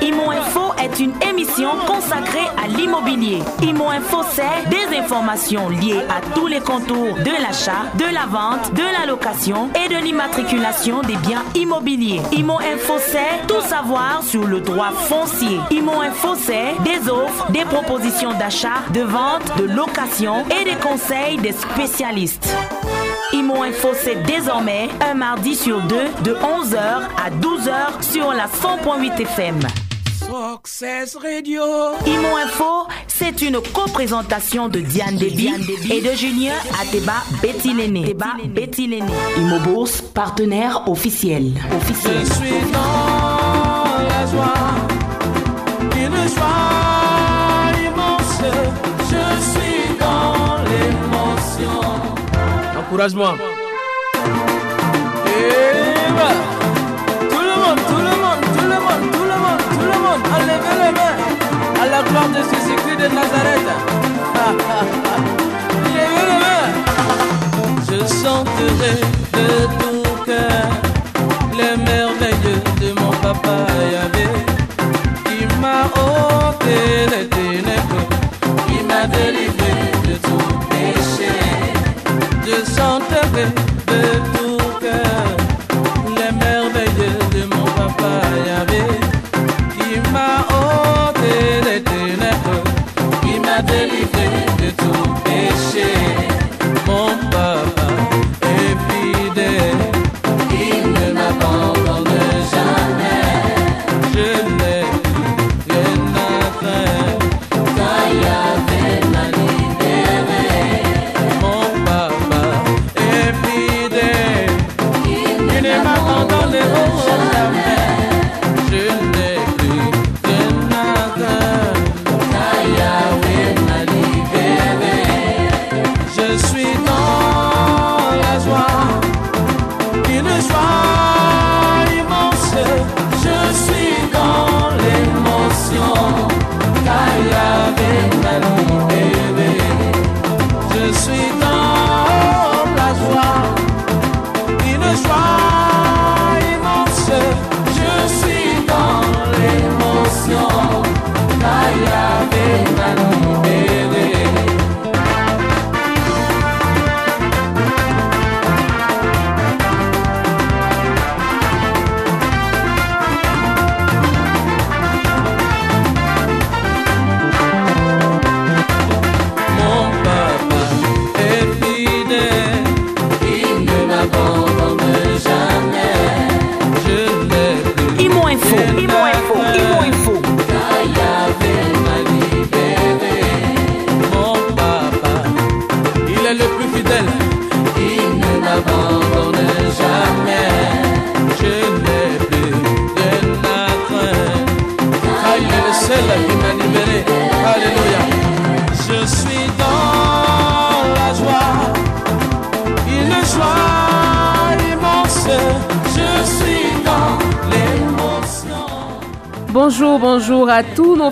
Imo Info. Est une émission consacrée à l'immobilier. Imo Info, c'est des informations liées à tous les contours de l'achat, de la vente, de la location et de l'immatriculation des biens immobiliers. Imo Info, c'est tout savoir sur le droit foncier. Imo Info, c'est des offres, des propositions d'achat, de vente, de location et des conseils des spécialistes. Imo Info, c'est désormais un mardi sur deux de 11h à 12h sur la 100.8 FM. Success Radio. Imo Info, c'est une co-présentation de Diane Deby et de Julien Ateba Betty Léné. Betty Léné. Imo Bourse, partenaire officiel. officiel. Je suis dans la joie, une joie immense. Je suis dans l'émotion. Encourage-moi. Tout le monde, tout le monde, tout le monde, tout le monde, tout le monde, enlevez les mains à la gloire de Jésus-Christ de Nazareth. Levez les mains. Je chanterai de tout cœur les merveilles de mon papa Yahvé qui m'a ôté les ténèbres, qui m'a délivré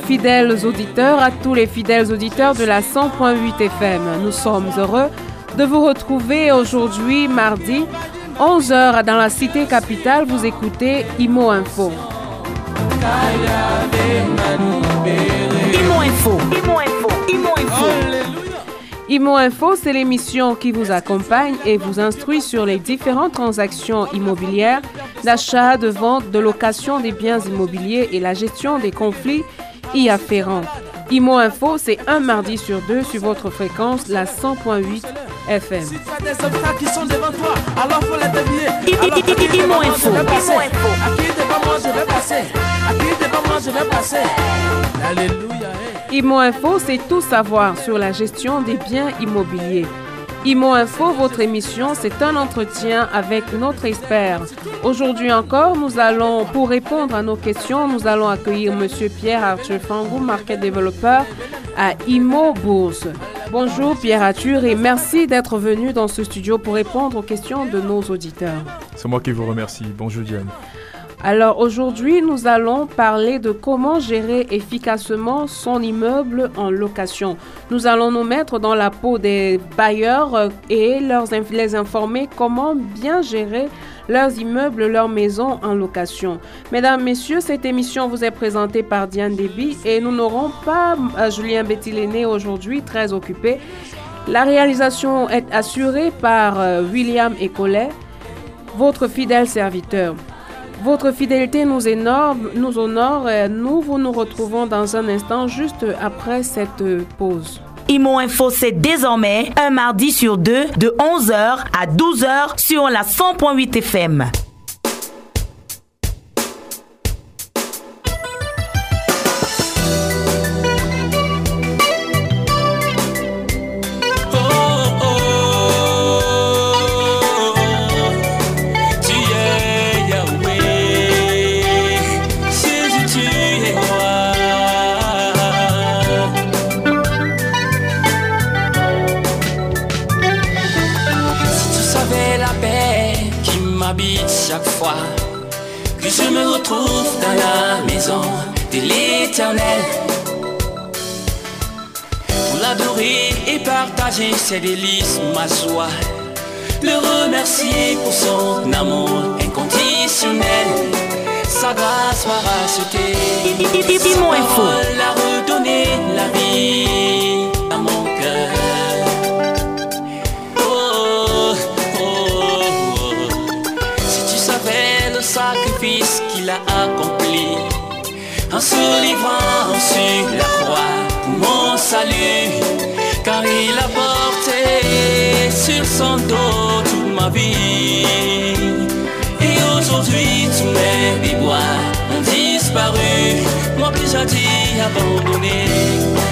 fidèles auditeurs, à tous les fidèles auditeurs de la 100.8 FM. Nous sommes heureux de vous retrouver aujourd'hui, mardi, 11h dans la cité capitale. Vous écoutez Imo Info. Imo Info. Imo Info. Imo Info. Imo Info, c'est l'émission qui vous accompagne et vous instruit sur les différentes transactions immobilières, d'achat, de vente, de location des biens immobiliers et la gestion des conflits y afférents. Imo Info, c'est un mardi sur deux sur votre fréquence, la 100.8 FM. Si tu as des obstacles qui sont devant toi, alors faut les dévier. Imo devant moi, Info, je vais passer. Imo Info. À qui devant moi, je vais passer. À qui devant moi, je vais passer. Alléluia. Imo Info, c'est tout savoir sur la gestion des biens immobiliers. Imo Info, votre émission, c'est un entretien avec notre expert. Aujourd'hui encore, nous allons, pour répondre à nos questions, nous allons accueillir Monsieur Pierre Arthur Fangou, market developer à Imo Bourse. Bonjour Pierre Arthur et merci d'être venu dans ce studio pour répondre aux questions de nos auditeurs. C'est moi qui vous remercie. Bonjour Diane. Alors aujourd'hui, nous allons parler de comment gérer efficacement son immeuble en location. Nous allons nous mettre dans la peau des bailleurs euh, et les informer comment bien gérer leurs immeubles, leurs maisons en location. Mesdames, Messieurs, cette émission vous est présentée par Diane Déby et nous n'aurons pas euh, Julien Bettiléné aujourd'hui, très occupé. La réalisation est assurée par euh, William Ecolet, votre fidèle serviteur. Votre fidélité nous, énorme, nous honore. Nous vous nous retrouvons dans un instant juste après cette pause. Imo Info, c'est désormais un mardi sur deux de 11h à 12h sur la 100.8 FM. Partager ses délices, ma joie. Le remercier pour son amour inconditionnel. Sa grâce m'a racheté. Sa parole a redonné la vie à mon cœur. Oh, oh, oh. Si tu savais le sacrifice qu'il a accompli en se livrant sur la croix pour mon salut car il a porté sur son dos toute ma vie. Et aujourd'hui, tous mes déboires ont disparu, moi plus dit abandonné.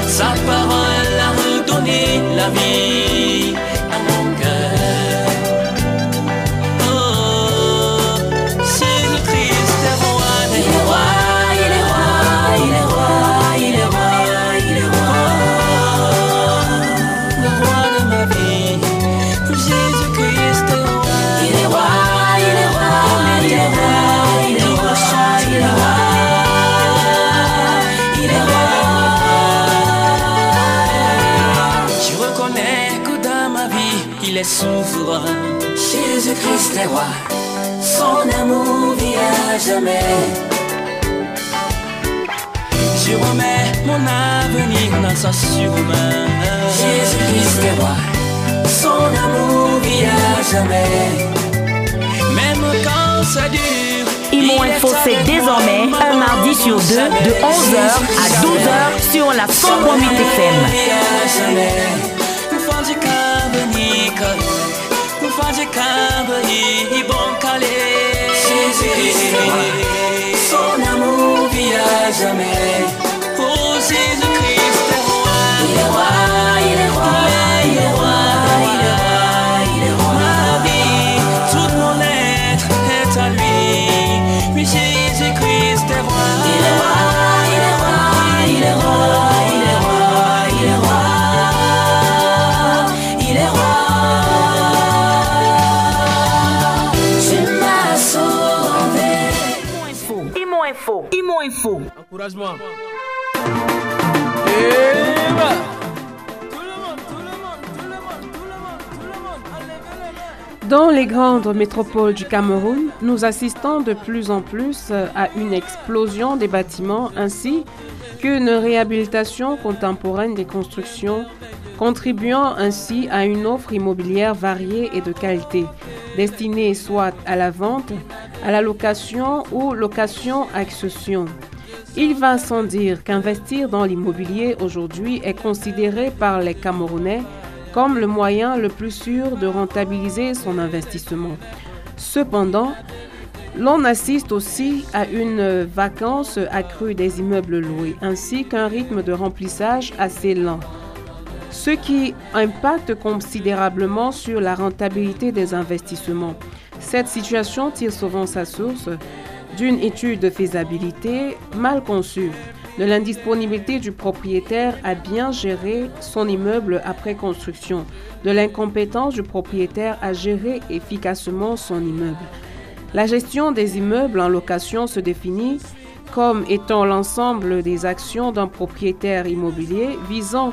Sa parole a redonné la vie souverain. Jésus-Christ est roi, son amour vit à jamais. Je remets mon avenir dans sa surmain. Jésus-Christ est roi, son amour vit à jamais. Même quand ça dure. Imo Info, c'est désormais un mardi sur deux de 11h à 12h sur la 100.8 FM. că Nu face cabă i bom cale Si, si, si Sonamu viaja me O si zu Cristo Ire hoa, ire hoa, ire hoa Dans les grandes métropoles du Cameroun, nous assistons de plus en plus à une explosion des bâtiments ainsi qu'une réhabilitation contemporaine des constructions, contribuant ainsi à une offre immobilière variée et de qualité, destinée soit à la vente, à la location ou location-accession. Il va sans dire qu'investir dans l'immobilier aujourd'hui est considéré par les Camerounais comme le moyen le plus sûr de rentabiliser son investissement. Cependant, l'on assiste aussi à une vacance accrue des immeubles loués, ainsi qu'un rythme de remplissage assez lent, ce qui impacte considérablement sur la rentabilité des investissements. Cette situation tire souvent sa source d'une étude de faisabilité mal conçue, de l'indisponibilité du propriétaire à bien gérer son immeuble après construction, de l'incompétence du propriétaire à gérer efficacement son immeuble. La gestion des immeubles en location se définit comme étant l'ensemble des actions d'un propriétaire immobilier visant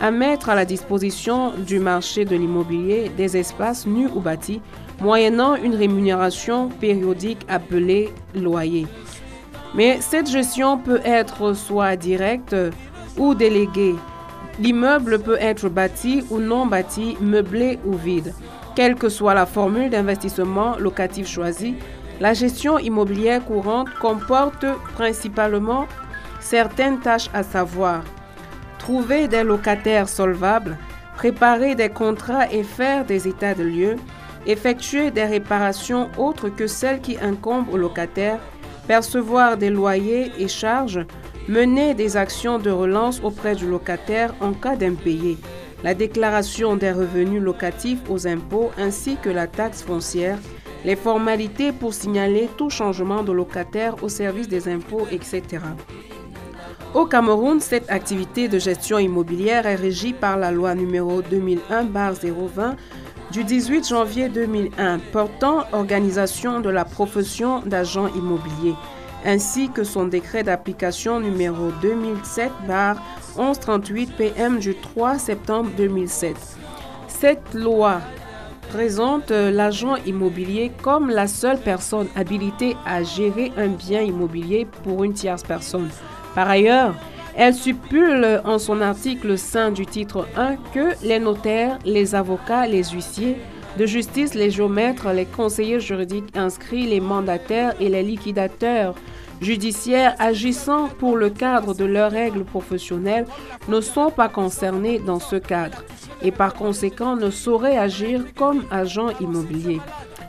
à mettre à la disposition du marché de l'immobilier des espaces nus ou bâtis moyennant une rémunération périodique appelée loyer. Mais cette gestion peut être soit directe ou déléguée. L'immeuble peut être bâti ou non bâti, meublé ou vide. Quelle que soit la formule d'investissement locatif choisie, la gestion immobilière courante comporte principalement certaines tâches à savoir trouver des locataires solvables, préparer des contrats et faire des états de lieux, effectuer des réparations autres que celles qui incombent aux locataires, percevoir des loyers et charges, mener des actions de relance auprès du locataire en cas d'impayé, la déclaration des revenus locatifs aux impôts ainsi que la taxe foncière, les formalités pour signaler tout changement de locataire au service des impôts, etc. Au Cameroun, cette activité de gestion immobilière est régie par la loi numéro 2001-020 du 18 janvier 2001 portant organisation de la profession d'agent immobilier, ainsi que son décret d'application numéro 2007-1138 PM du 3 septembre 2007. Cette loi présente l'agent immobilier comme la seule personne habilitée à gérer un bien immobilier pour une tierce personne. Par ailleurs, elle suppule en son article 5 du titre 1 que les notaires, les avocats, les huissiers de justice, les géomètres, les conseillers juridiques inscrits, les mandataires et les liquidateurs judiciaires agissant pour le cadre de leurs règles professionnelles ne sont pas concernés dans ce cadre et par conséquent ne sauraient agir comme agents immobiliers.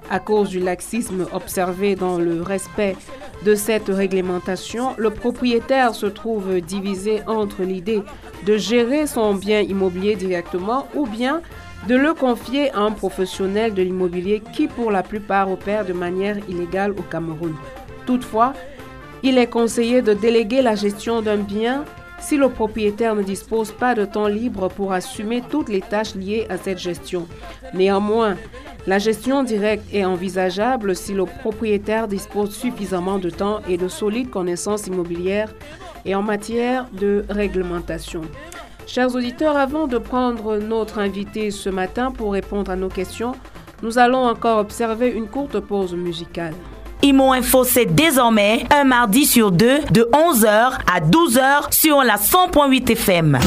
À cause du laxisme observé dans le respect de cette réglementation, le propriétaire se trouve divisé entre l'idée de gérer son bien immobilier directement ou bien de le confier à un professionnel de l'immobilier qui pour la plupart opère de manière illégale au Cameroun. Toutefois, il est conseillé de déléguer la gestion d'un bien si le propriétaire ne dispose pas de temps libre pour assumer toutes les tâches liées à cette gestion. Néanmoins, la gestion directe est envisageable si le propriétaire dispose suffisamment de temps et de solides connaissances immobilières et en matière de réglementation. Chers auditeurs, avant de prendre notre invité ce matin pour répondre à nos questions, nous allons encore observer une courte pause musicale. Imo Info, c'est désormais un mardi sur deux de 11h à 12h sur la 100.8 FM.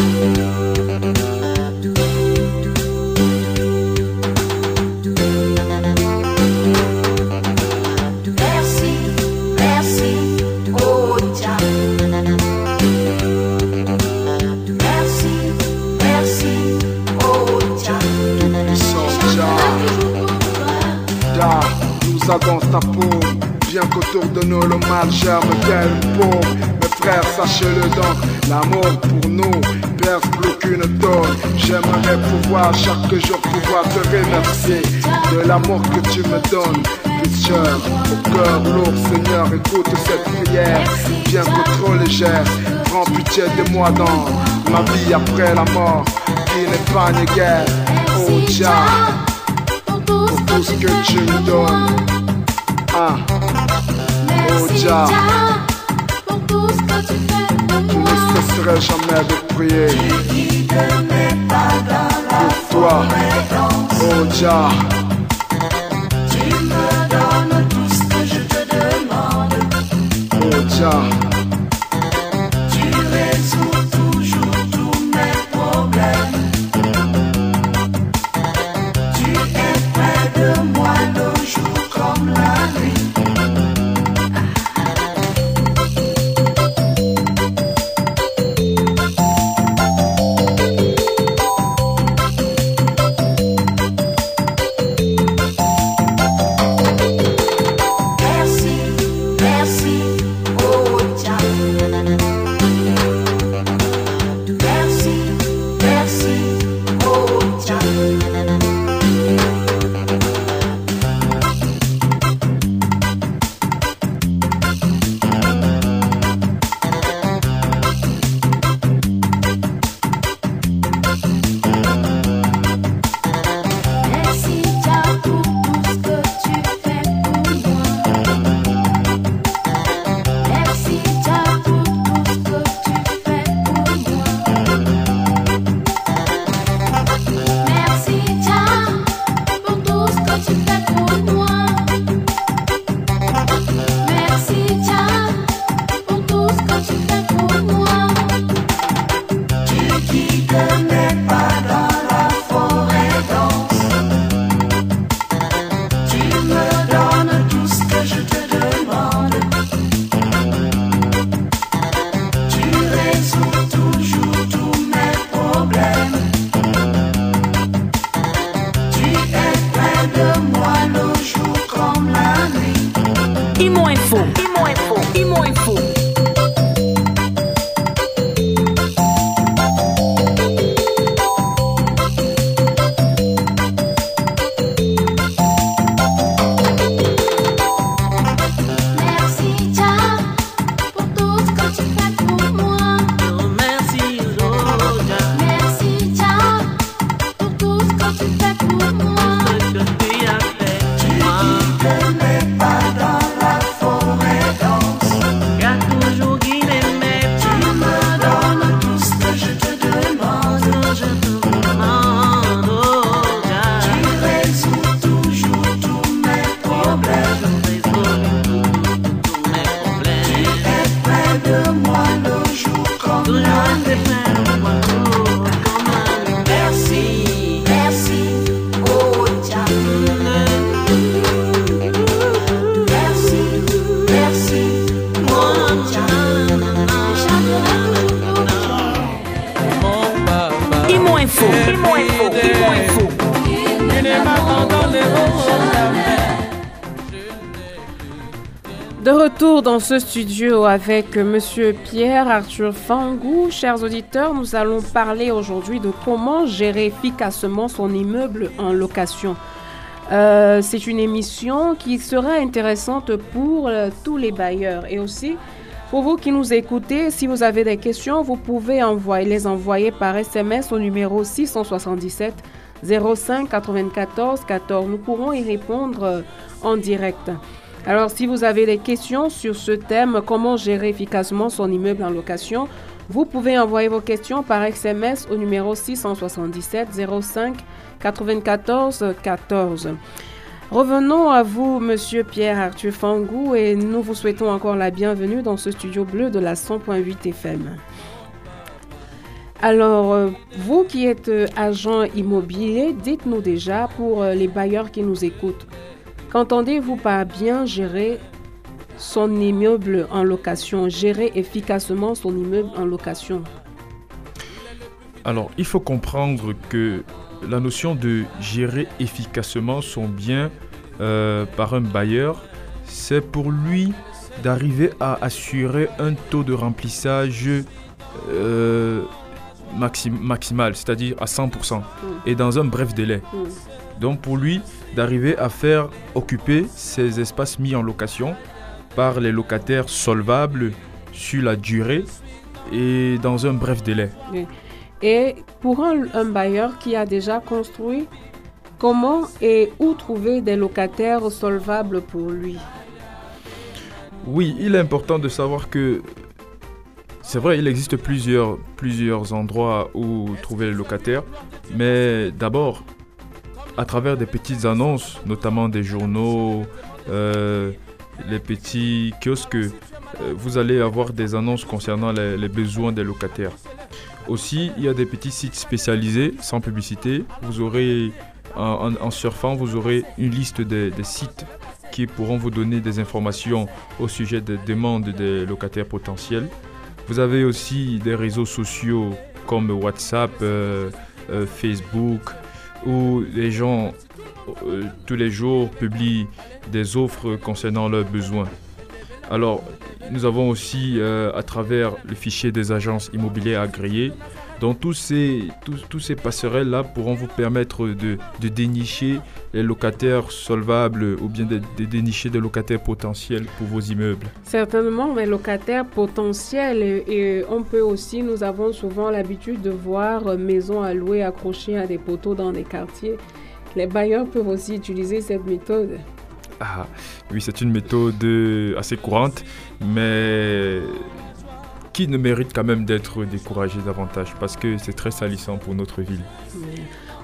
dans ta peau. Bien qu'autour de nous le mal germe tel peau. Mes frères, sachez-le donc, l'amour pour nous perce plus qu'une tonne. J'aimerais pouvoir chaque jour pouvoir te remercier de l'amour que tu me donnes. Picture, au cœur lourd, Seigneur, écoute cette prière, bien que trop légère. Prends pitié de moi dans ma vie après la mort, qui n'est pas une guerre. Oh Jah, pour tout ce que tu me donnes. Ah. Jah, pour tout ce que tu fais, je ne cesserai jamais de prier. Tu dis de mes pas dans la pour toi, oh Jah. Tu me donnes tout ce que je te demande, oh Jah. Dans ce studio avec Monsieur Pierre Arthur Fangou. Chers auditeurs, nous allons parler aujourd'hui de comment gérer efficacement son immeuble en location. Euh, c'est une émission qui sera intéressante pour euh, tous les bailleurs et aussi pour vous qui nous écoutez. Si vous avez des questions, vous pouvez les envoyer par SMS au numéro 677 05 94 14. Nous pourrons y répondre euh, en direct. Alors, si vous avez des questions sur ce thème, comment gérer efficacement son immeuble en location, vous pouvez envoyer vos questions par SMS au numéro 677 05 94 14. Revenons à vous, Monsieur Pierre Arthur Fangou, et nous vous souhaitons encore la bienvenue dans ce studio bleu de la 100.8 FM. Alors, euh, vous qui êtes euh, agent immobilier, dites-nous déjà pour euh, les bailleurs qui nous écoutent, Qu'entendez-vous par bien gérer son immeuble en location, gérer efficacement son immeuble en location? Alors, il faut comprendre que la notion de gérer efficacement son bien euh, par un bailleur, c'est pour lui d'arriver à assurer un taux de remplissage euh, maximal, c'est-à-dire à 100%, mm. et dans un bref délai. Mm. Donc pour lui, d'arriver à faire occuper ces espaces mis en location par les locataires solvables sur la durée et dans un bref délai. Et pour un, bailleur qui a déjà construit, comment et où trouver des locataires solvables pour lui? Oui, il est important de savoir que c'est vrai, il existe plusieurs, plusieurs endroits où trouver les locataires, mais d'abord, à travers des petites annonces, notamment des journaux, euh, les petits kiosques, euh, vous allez avoir des annonces concernant les, besoins des locataires. Aussi, il y a des petits sites spécialisés sans publicité. Vous aurez, en, surfant, vous aurez une liste des, sites qui pourront vous donner des informations au sujet des demandes des locataires potentiels. Vous avez aussi des réseaux sociaux comme WhatsApp, euh, Facebook, où les gens euh, tous les jours publient des offres concernant leurs besoins. Alors, nous avons aussi, euh, à travers le fichier des agences immobilières agréées, donc tous ces, tous, ces passerelles-là pourront vous permettre de, dénicher les locataires solvables ou bien de, dénicher des locataires potentiels pour vos immeubles. Certainement, les locataires potentiels et, on peut aussi, nous avons souvent l'habitude de voir maisons à louer accrochées à des poteaux dans des quartiers. Les bailleurs peuvent aussi utiliser cette méthode. Ah, oui, c'est une méthode assez courante, mais qui ne mérite quand même d'être découragé davantage parce que c'est très salissant pour notre ville.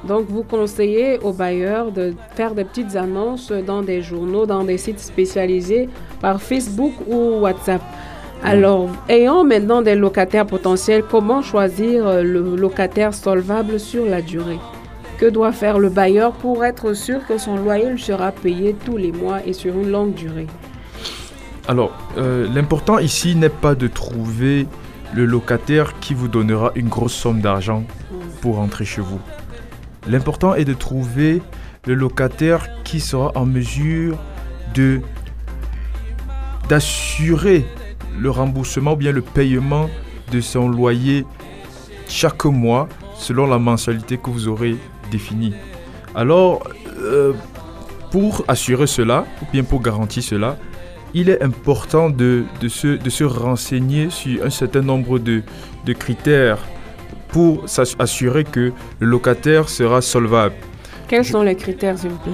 Donc, vous conseillez aux bailleurs de faire des petites annonces dans des journaux, dans des sites spécialisés par Facebook ou WhatsApp. Alors, ayant maintenant des locataires potentiels, comment choisir euh, le locataire solvable sur la durée? Que doit faire le bailleur pour être sûr que son loyer sera payé tous les mois et sur une longue durée? Alors, euh, l'important ici n'est pas de trouver le locataire qui vous donnera une grosse somme d'argent pour rentrer chez vous. L'important est de trouver le locataire qui sera en mesure de d'assurer le remboursement ou bien le paiement de son loyer chaque mois selon la mensualité que vous aurez définie. Alors, euh, pour assurer cela, ou bien pour garantir cela, il est important de, de, se, de se renseigner sur un certain nombre de, de critères pour s'assurer que le locataire sera solvable. Quels sont les critères, s'il vous plaît?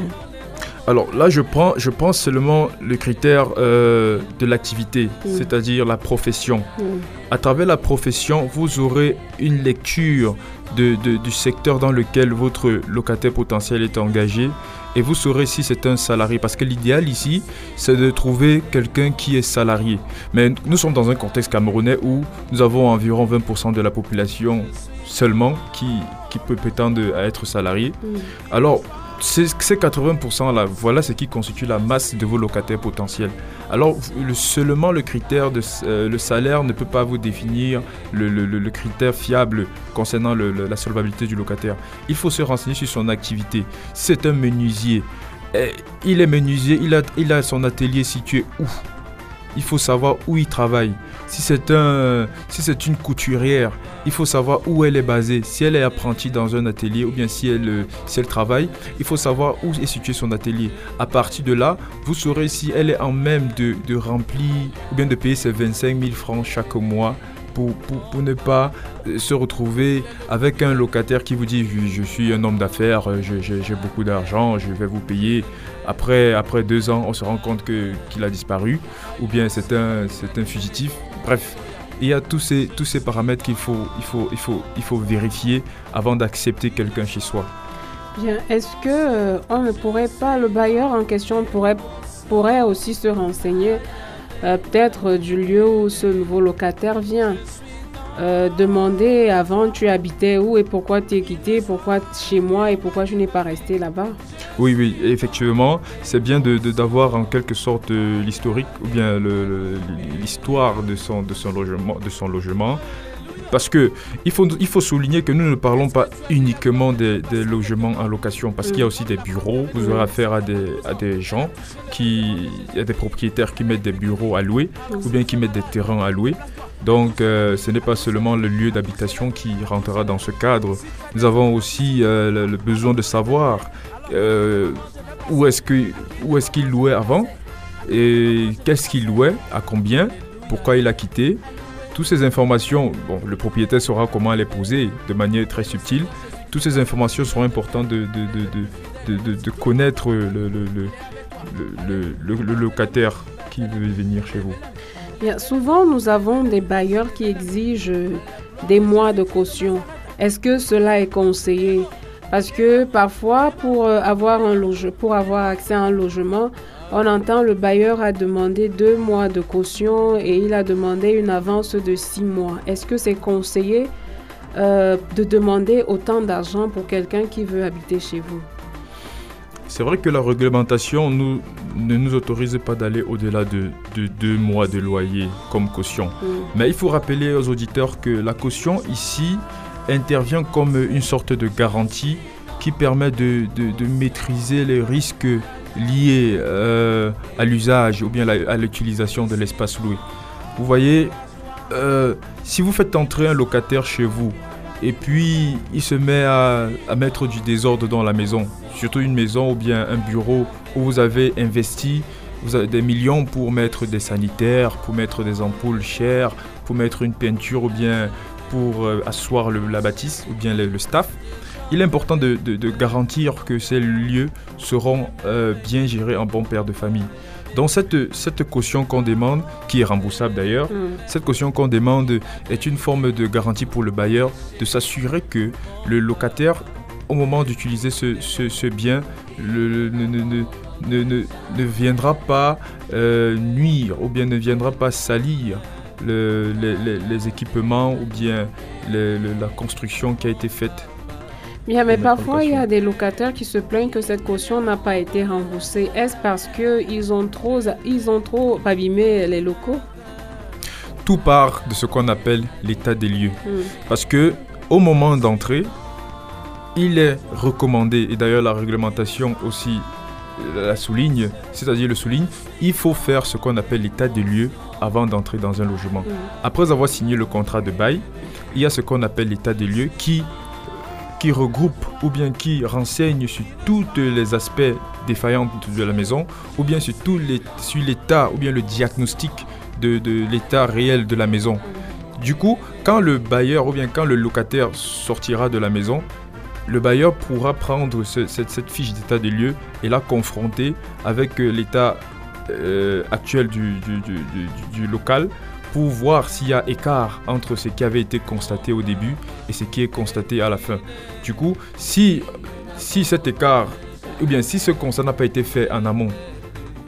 Alors là, je prends, je pense seulement le critère euh, de l'activité, Mm. c'est-à-dire la profession. Mm. À travers la profession, vous aurez une lecture de- de- du secteur dans lequel votre locataire potentiel est engagé et vous saurez si c'est un salarié. Parce que l'idéal ici, c'est de trouver quelqu'un qui est salarié. Mais nous sommes dans un contexte camerounais où nous avons environ 20% de la population seulement qui, qui peut prétendre à être salarié. Mm. Alors, ces, ces 80%-là, voilà ce qui constitue la masse de vos locataires potentiels. Alors, le- seulement le critère de euh, le salaire ne peut pas vous définir le, critère fiable concernant la solvabilité du locataire. Il faut se renseigner sur son activité. C'est un menuisier, eh, il est menuisier, il a son atelier situé où? Il faut savoir où il travaille. Si c'est un, si une couturière, il faut savoir où elle est basée. Si elle est apprentie dans un atelier ou bien si elle, euh, si elle travaille, il faut savoir où est situé son atelier. À partir de là, vous saurez si elle est en même de, de remplir ou bien de payer ses 25 000 francs chaque mois pour, ne pas euh, se retrouver avec un locataire qui vous dit je, suis un homme d'affaires, euh, j'ai beaucoup d'argent, je vais vous payer. Après, après deux ans, on se rend compte qu'il a disparu ou bien c'est un, un fugitif. Bref, il y a tous ces, tous ces paramètres qu'il faut, il faut, il faut, il faut vérifier avant d'accepter quelqu'un chez soi. Bien. Est-ce que euh, on ne pourrait pas, le bailleur en question pourrait, pourrait aussi se renseigner euh, peut-être du lieu où ce nouveau locataire vient Euh, demander avant tu habitais où et pourquoi tu es quitté, pourquoi chez moi et pourquoi je n'ai pas resté là-bas. Oui, oui, effectivement, c'est bien de, de- d'avoir en quelque sorte euh, l'historique ou bien l'histoire de son, de, son logement, de son logement. Parce que il faut, souligner que nous ne parlons pas uniquement des, logements en location, parce qu'il y a aussi des bureaux. Vous aurez affaire à des, à des gens qui, a des propriétaires qui mettent des bureaux à louer ou bien qui mettent des terrains à louer. Donc, euh, ce n'est pas seulement le lieu d'habitation qui rentrera dans ce cadre. Nous avons aussi euh, le, besoin de savoir euh, où est-ce que où est-ce qu'il louait avant et qu'est-ce qu'il louait, à combien, pourquoi il a quitté. Toutes ces informations, bon, le propriétaire saura comment les poser de manière très subtile. Toutes ces informations seront importantes de, de, de, de, connaître le, le, le, le- locataire qui veut venir chez vous. Bien, souvent, nous avons des bailleurs qui exigent des mois de caution. Est-ce que cela est conseillé? Parce que parfois, pour, euh, avoir un loge, pour avoir accès à un logement, on entend le bailleur a demandé deux mois de caution et il a demandé une avance de six mois. Est-ce que c'est conseillé euh, de demander autant d'argent pour quelqu'un qui veut habiter chez vous? C'est vrai que la réglementation nous, ne nous autorise pas d'aller au-delà de, de deux mois de loyer comme caution. Mm. Mais il faut rappeler aux auditeurs que la caution ici intervient comme une sorte de garantie qui permet de, de- de maîtriser les risques liés euh, à l'usage ou bien à l'utilisation de l'espace loué. Vous voyez, euh, si vous faites entrer un locataire chez vous et puis il se met à, mettre du désordre dans la maison, surtout une maison ou bien un bureau où vous avez investi vous avez des millions pour mettre des sanitaires, pour mettre des ampoules chères, pour mettre une peinture ou bien pour euh, asseoir la bâtisse ou bien le staff. Il est important de, de- de garantir que ces lieux seront euh, bien gérés en bon père de famille. Donc cette, cette caution qu'on demande, qui est remboursable d'ailleurs, Mm. cette caution qu'on demande est une forme de garantie pour le bailleur de s'assurer que le locataire, au moment d'utiliser ce, ce- ce bien, le- ne, ne- ne- ne- ne- ne viendra pas euh, nuire ou bien ne viendra pas salir le- les, les- les équipements ou bien la construction qui a été faite. Bien, mais parfois, il y a des locataires qui se plaignent que cette caution n'a pas été remboursée. Est-ce parce qu'ils ont trop, ils ont trop abîmé les locaux? Tout part de ce qu'on appelle l'état des lieux. Mm. Parce que au moment d'entrer, il est recommandé, et d'ailleurs la réglementation aussi la souligne, c'est-à-dire le souligne, il faut faire ce qu'on appelle l'état des lieux avant d'entrer dans un logement. Après avoir signé le contrat de bail, il y a ce qu'on appelle l'état des lieux qui, qui regroupe ou bien qui renseigne sur tous les aspects défaillants de la maison ou bien sur, tout les, sur l'état ou bien le diagnostic de, l'état réel de la maison. Du coup, quand le bailleur ou bien quand le locataire sortira de la maison, le bailleur pourra prendre cette, fiche d'état des lieux et la confronter avec euh, l'état euh, actuel du, local pour voir s'il y a écart entre ce qui avait été constaté au début et ce qui est constaté à la fin. Du coup, si, cet écart, ou bien si ce constat n'a pas été fait en amont,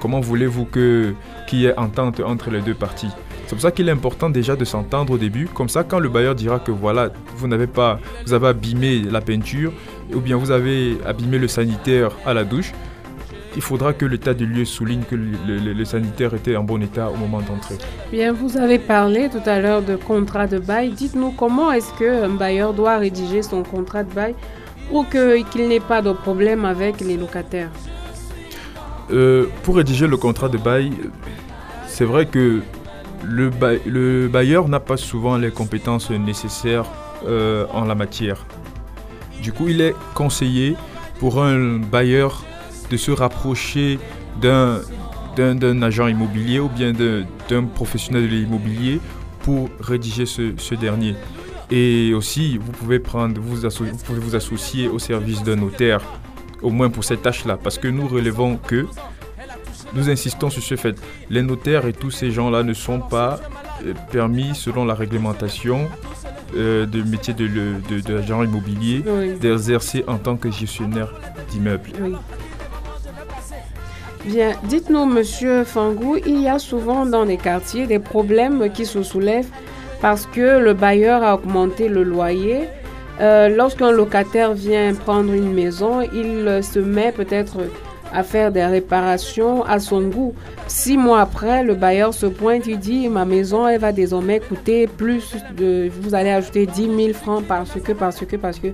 comment voulez-vous qu'il y ait entente entre les deux parties? C'est pour ça qu'il est important déjà de s'entendre au début. Comme ça, quand le bailleur dira que voilà, vous n'avez pas, vous avez abîmé la peinture, ou bien vous avez abîmé le sanitaire à la douche, il faudra que l'état du lieu souligne que le, sanitaire était en bon état au moment d'entrer. Bien, vous avez parlé tout à l'heure de contrat de bail. Dites-nous comment est-ce qu'un bailleur doit rédiger son contrat de bail ou qu'il n'ait pas de problème avec les locataires euh, Pour rédiger le contrat de bail, c'est vrai que le, bailleur n'a pas souvent les compétences nécessaires euh, en la matière. Du coup, il est conseillé pour un bailleur de se rapprocher d'un agent immobilier ou bien d'un professionnel de l'immobilier pour rédiger ce, dernier. Et aussi, vous pouvez, prendre, vous, vous pouvez vous associer au service d'un notaire, au moins pour cette tâche-là, parce que nous relevons que nous insistons sur ce fait. Les notaires et tous ces gens-là ne sont pas euh, permis, selon la réglementation euh, de métier de, l'agent immobilier, d'exercer en tant que gestionnaire d'immeubles. Bien, dites-nous, monsieur Fangou, il y a souvent dans les quartiers des problèmes qui se soulèvent parce que le bailleur a augmenté le loyer. Euh, lorsqu'un locataire vient prendre une maison, il se met peut-être à faire des réparations à son goût. Six mois après, le bailleur se pointe, il dit ma maison, elle va désormais coûter plus de, vous allez ajouter 10 000 francs parce que, parce que, parce que.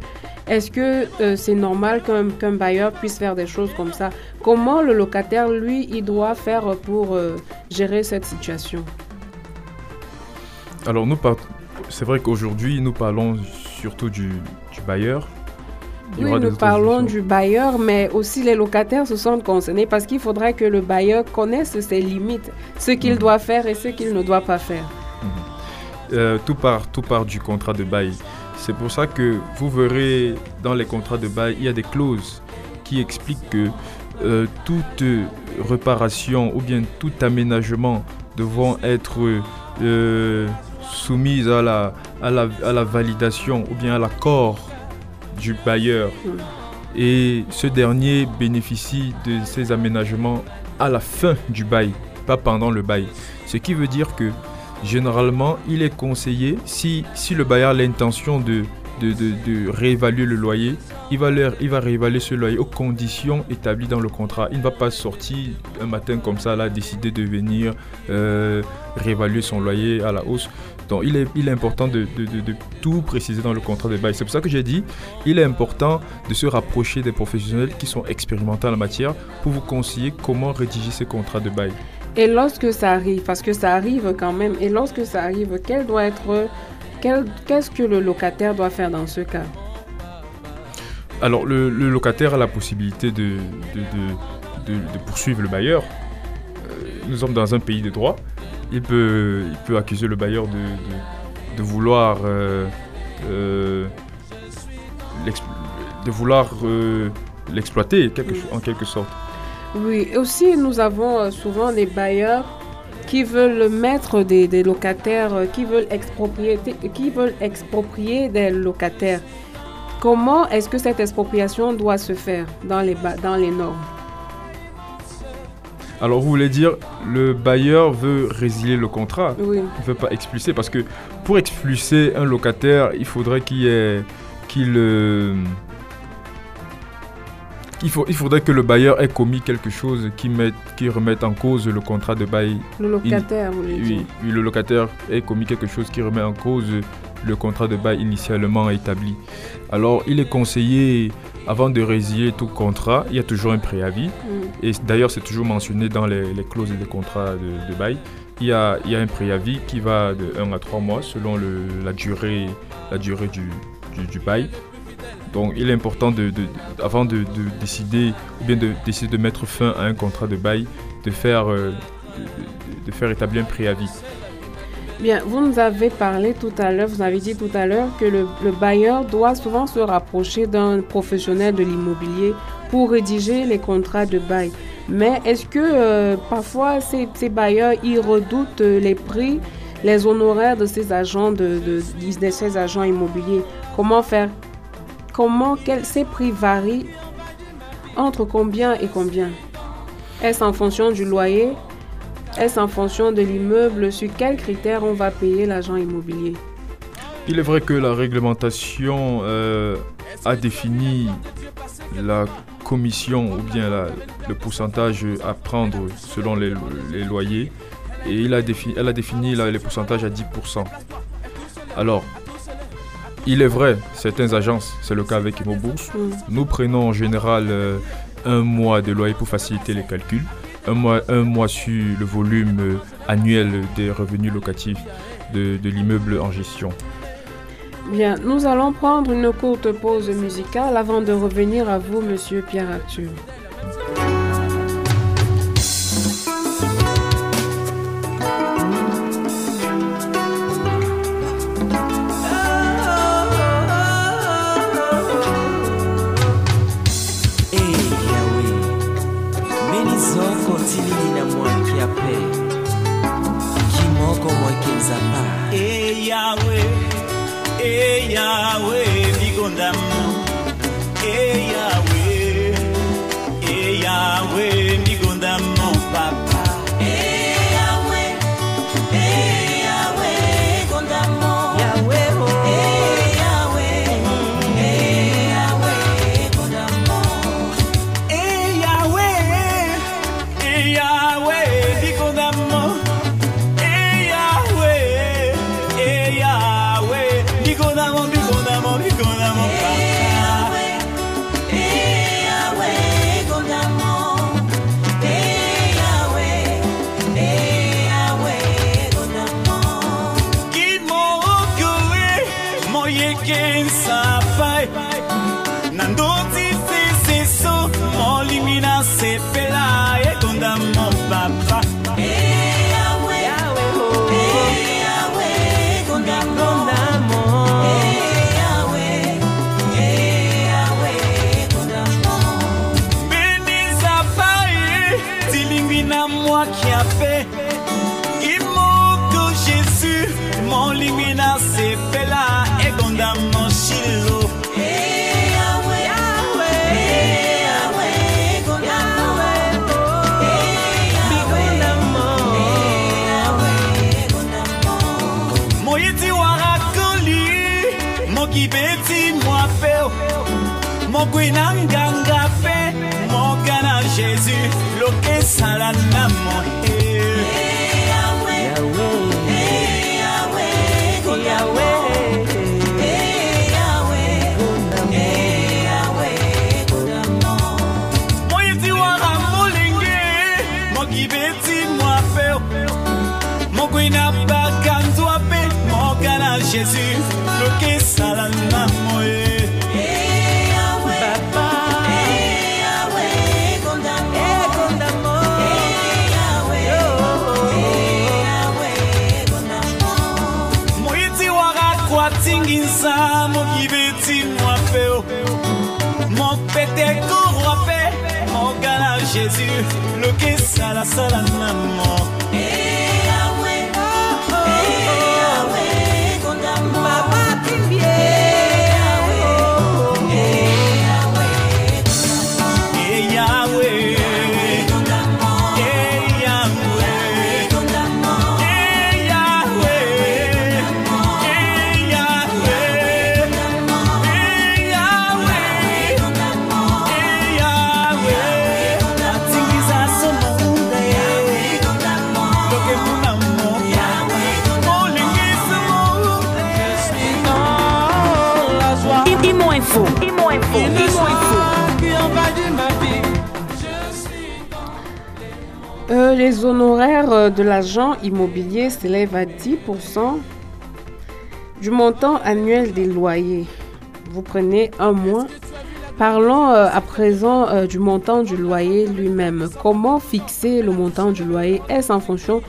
Est-ce que euh, c'est normal qu'un bailleur puisse faire des choses comme ça? Comment le locataire, lui, il doit faire pour euh, gérer cette situation? Alors, nous, c'est vrai qu'aujourd'hui, nous parlons surtout du bailleur, oui, nous parlons du bailleur, mais aussi les locataires se sentent concernés parce qu'il faudrait que le bailleur connaisse ses limites, ce qu'il mhm. doit faire et ce qu'il ne doit pas faire. Mhm. Euh, tout, part, tout part du contrat de bail. C'est pour ça que vous verrez dans les contrats de bail, il y a des clauses qui expliquent que euh, toute réparation ou bien tout aménagement devront être euh, soumises à la, à, la, à la validation ou bien à l'accord du bailleur. Et ce dernier bénéficie de ces aménagements à la fin du bail, pas pendant le bail. Ce qui veut dire que généralement, il est conseillé, si, si le bailleur a l'intention de, de, réévaluer le loyer, il va, leur, il va réévaluer ce loyer aux conditions établies dans le contrat. Il ne va pas sortir un matin comme ça, là, décider de venir euh, réévaluer son loyer à la hausse. Donc il est, il est important de, tout préciser dans le contrat de bail. C'est pour ça que j'ai dit, il est important de se rapprocher des professionnels qui sont expérimentés en la matière pour vous conseiller comment rédiger ces contrats de bail. Et lorsque ça arrive, parce que ça arrive quand même, et lorsque ça arrive, quel doit être, qu'est-ce que le locataire doit faire dans ce cas? Alors le, locataire a la possibilité de, de, poursuivre le bailleur. Euh, nous sommes dans un pays de droit il peut, il peut accuser le bailleur de, vouloir, euh, euh, de vouloir euh, l'exploiter en quelque sorte. Oui, aussi nous avons souvent des bailleurs qui veulent mettre des, des locataires, qui veulent, exproprier, qui veulent exproprier des locataires. Comment est-ce que cette expropriation doit se faire dans les, dans les normes? Alors, vous voulez dire, le bailleur veut résilier le contrat Oui. Il ne veut pas expulser parce que pour expulser un locataire, il faudrait qu'il ait. qu'il. Euh, il, faut, il faudrait que le bailleur ait commis quelque chose qui, met, qui remette en cause le contrat de bail. Le locataire, vous voulez dire oui, le locataire ait commis quelque chose qui remet en cause le contrat de bail initialement établi. Alors, il est conseillé avant de résilier tout contrat, il y a toujours un préavis. Mm. Et d'ailleurs, c'est toujours mentionné dans les, les clauses des contrats de, de bail. Il y, a, il y a un préavis qui va de 1 à 3 mois selon le, la durée, la durée du, du, du bail. Donc il est important, de, de- avant de, de décider, ou bien de décider de mettre fin à un contrat de bail, de faire, euh, de faire établir un préavis. Bien, vous nous avez parlé tout à l'heure, vous avez dit tout à l'heure que le, le bailleur doit souvent se rapprocher d'un professionnel de l'immobilier pour rédiger les contrats de bail. Mais est-ce que euh, parfois ces, bailleurs ils redoutent les prix, les honoraires de ces agents de, ces agents immobiliers? Comment faire? Comment quels- ces prix varient entre combien et combien? Est-ce en fonction du loyer? Est-ce en fonction de l'immeuble Sur quels critères on va payer l'agent immobilier? Il est vrai que la réglementation euh, a défini la commission ou bien la- le pourcentage à prendre selon les, les loyers et il a défini, elle a défini la- les pourcentages à 10%. Alors, il est vrai, certaines agences, c'est le cas avec Immobourse, Mm. nous prenons en général euh, un mois de loyer pour faciliter les calculs, un mois, sur le volume euh, annuel des revenus locatifs de, de l'immeuble en gestion. Bien, nous allons prendre une courte pause musicale avant de revenir à vous, monsieur Pierre Arthur. Barcelona. Les honoraires euh, de l'agent immobilier s'élèvent à 10% du montant annuel des loyers. Vous prenez un mois. Parlons euh, à présent euh, du montant du loyer lui-même. Comment fixer le montant du loyer? Est-ce en fonction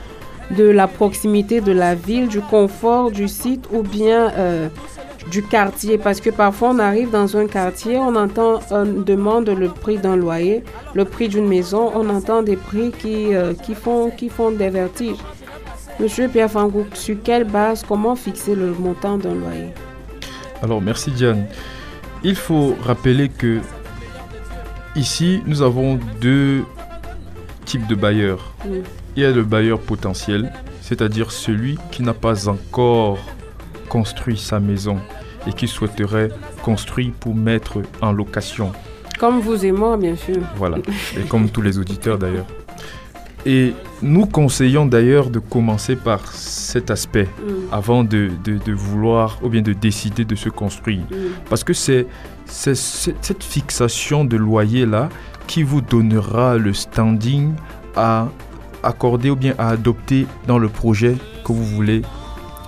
de la proximité de la ville, du confort du site ou bien du quartier Parce que parfois on arrive dans un quartier, on entend, on demande le prix d'un loyer, le prix d'une maison, on entend des prix qui, euh, qui, font, qui font des vertiges. Monsieur Pierre Fangou, sur quelle base, comment fixer le montant d'un loyer? Alors, merci Diane. Il faut rappeler que ici, nous avons deux types de bailleurs. Il y a le bailleur potentiel, c'est-à-dire celui qui n'a pas encore construit sa maison et qui souhaiterait construire pour mettre en location. Comme vous et moi, bien sûr. Voilà, et comme tous les auditeurs d'ailleurs. Et nous conseillons d'ailleurs de commencer par cet aspect Mm. avant de, de- de vouloir ou bien de décider de se construire. Mm. Parce que c'est cette fixation de loyer-là qui vous donnera le standing à accorder ou bien à adopter dans le projet que vous voulez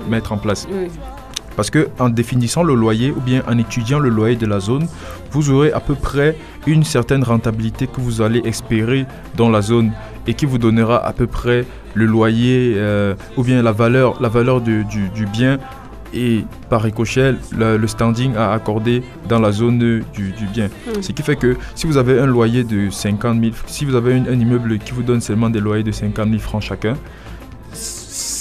mettre en place. Parce que en définissant le loyer ou bien en étudiant le loyer de la zone, vous aurez à peu près une certaine rentabilité que vous allez espérer dans la zone et qui vous donnera à peu près le loyer euh, ou bien la valeur, la valeur du, du- du bien et par ricochet le, le standing à accorder dans la zone du, du bien. Mm. Ce qui fait que si vous avez un loyer de 50 000, si vous avez un, un immeuble qui vous donne seulement des loyers de 50 000 francs chacun,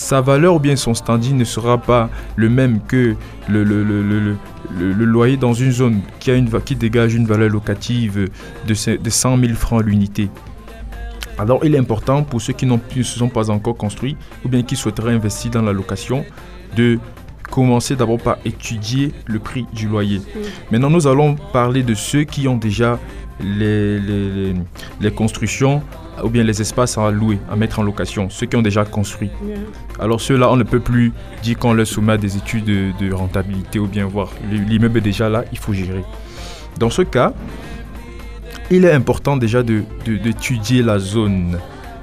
sa valeur ou bien son standing ne sera pas le même que le, loyer dans une zone qui, a une, va- qui dégage une valeur locative de, ce- de 100 000 francs à l'unité. Alors il est important pour ceux qui ne se sont pas encore construits ou bien qui souhaiteraient investir dans la location de commencer d'abord par étudier le prix du loyer. Maintenant nous allons parler de ceux qui ont déjà les, les- les- les constructions ou bien les espaces à louer, à mettre en location, ceux qui ont déjà construit. Alors ceux-là, on ne peut plus dire qu'on leur soumet à des études de, de rentabilité ou bien voir l'immeuble est déjà là, il faut gérer. Dans ce cas, il est important déjà de- de- d'étudier la zone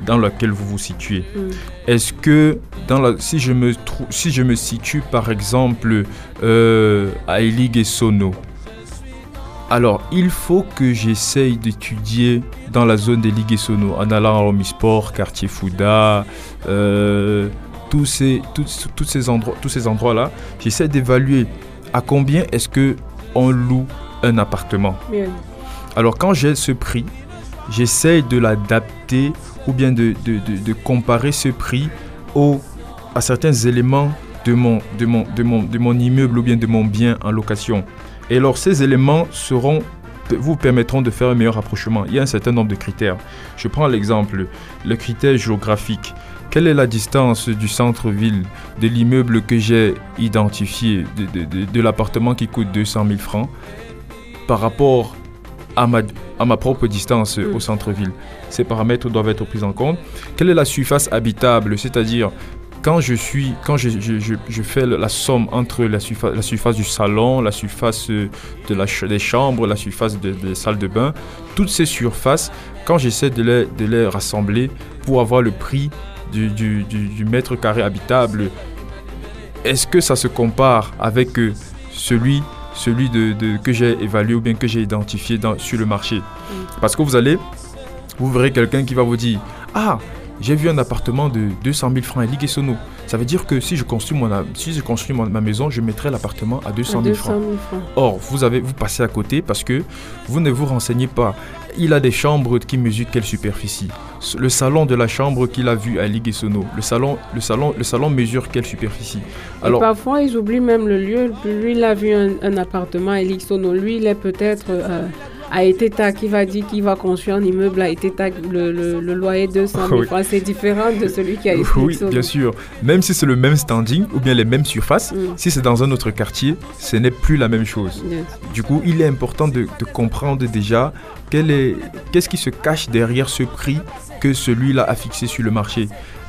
dans laquelle vous vous situez. Mm. Est-ce que dans la, si, je me si je me situe par exemple euh, à Elig et Sono, alors il faut que j'essaye d'étudier dans la zone des Ligues Sono, en allant à Omisport, quartier Fouda, euh, tous ces, tous, tous ces endroits, tous ces endroits-là, j'essaie d'évaluer à combien est-ce que on loue un appartement. Alors quand j'ai ce prix, j'essaye de l'adapter ou bien de, de- de- de comparer ce prix au, à certains éléments de mon, de, mon, de, mon, de mon immeuble ou bien de mon bien en location. Et alors ces éléments seront, vous permettront de faire un meilleur rapprochement. Il y a un certain nombre de critères. Je prends l'exemple, le critère géographique. Quelle est la distance du centre-ville de l'immeuble que j'ai identifié, de, de- de- de l'appartement qui coûte 200 000 francs, par rapport à ma, à ma propre distance au centre-ville? Ces paramètres doivent être pris en compte. Quelle est la surface habitable C'est-à-dire, quand je suis, quand je, je- je- je fais la somme entre la surface, la surface du salon, la surface euh, de la ch- des chambres, la surface de- des salles de bain, toutes ces surfaces, quand j'essaie de les, de les rassembler pour avoir le prix du, du- du- du mètre carré habitable, est-ce que ça se compare avec euh, celui, celui de, de- que j'ai évalué ou bien que j'ai identifié dans, sur le marché? Parce que vous allez, vous verrez quelqu'un qui va vous dire Ah, j'ai vu un appartement de 200 000 francs à Ligue et Sono. Ça veut dire que si je construis, mon, si je construis mon- ma maison, je mettrai l'appartement à 200 À 000 200 francs. 000 francs. Or, vous, avez, vous passez à côté parce que vous ne vous renseignez pas. Il a des chambres qui mesurent quelle superficie? Le salon de la chambre qu'il a vu à Ligue et Sono, le salon, le, salon, le salon mesure quelle superficie? Et parfois, ils oublient même le lieu. Lui, il a vu un, un appartement à Elixono. Lui, il est peut-être euh, à Eteta qui va dire qu'il va construire un immeuble à Eteta. Le, le, le loyer de 200 000 Oui. francs, c'est différent de celui qui a Oui, Elixono. bien sûr. Même si c'est le même standing ou bien les mêmes surfaces, Mm. si c'est dans un autre quartier, ce n'est plus la même chose. Du coup, il est important de, de comprendre déjà qu'est-ce qui se cache derrière ce prix que celui-là a fixé sur le marché.